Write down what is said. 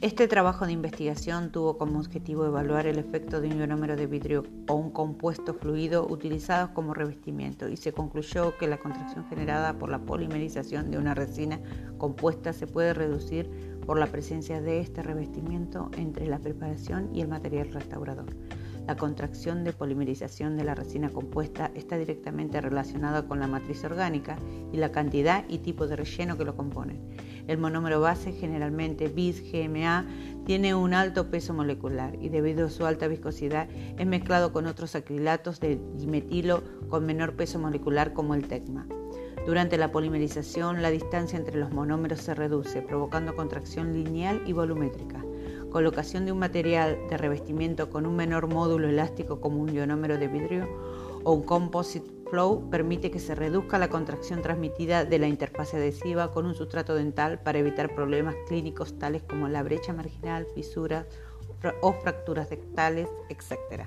Este trabajo de investigación tuvo como objetivo evaluar el efecto de un ionómero de vidrio o un compuesto fluido utilizados como revestimiento y se concluyó que la contracción generada por la polimerización de una resina compuesta se puede reducir por la presencia de este revestimiento entre la preparación y el material restaurador. La contracción de polimerización de la resina compuesta está directamente relacionada con la matriz orgánica y la cantidad y tipo de relleno que lo componen. El monómero base, generalmente bis GMA, tiene un alto peso molecular y debido a su alta viscosidad es mezclado con otros acrilatos de dimetilo con menor peso molecular como el TECMA. Durante la polimerización, la distancia entre los monómeros se reduce, provocando contracción lineal y volumétrica colocación de un material de revestimiento con un menor módulo elástico como un ionómero de vidrio o un composite flow permite que se reduzca la contracción transmitida de la interfaz adhesiva con un sustrato dental para evitar problemas clínicos tales como la brecha marginal, fisuras o fracturas dentales, etc.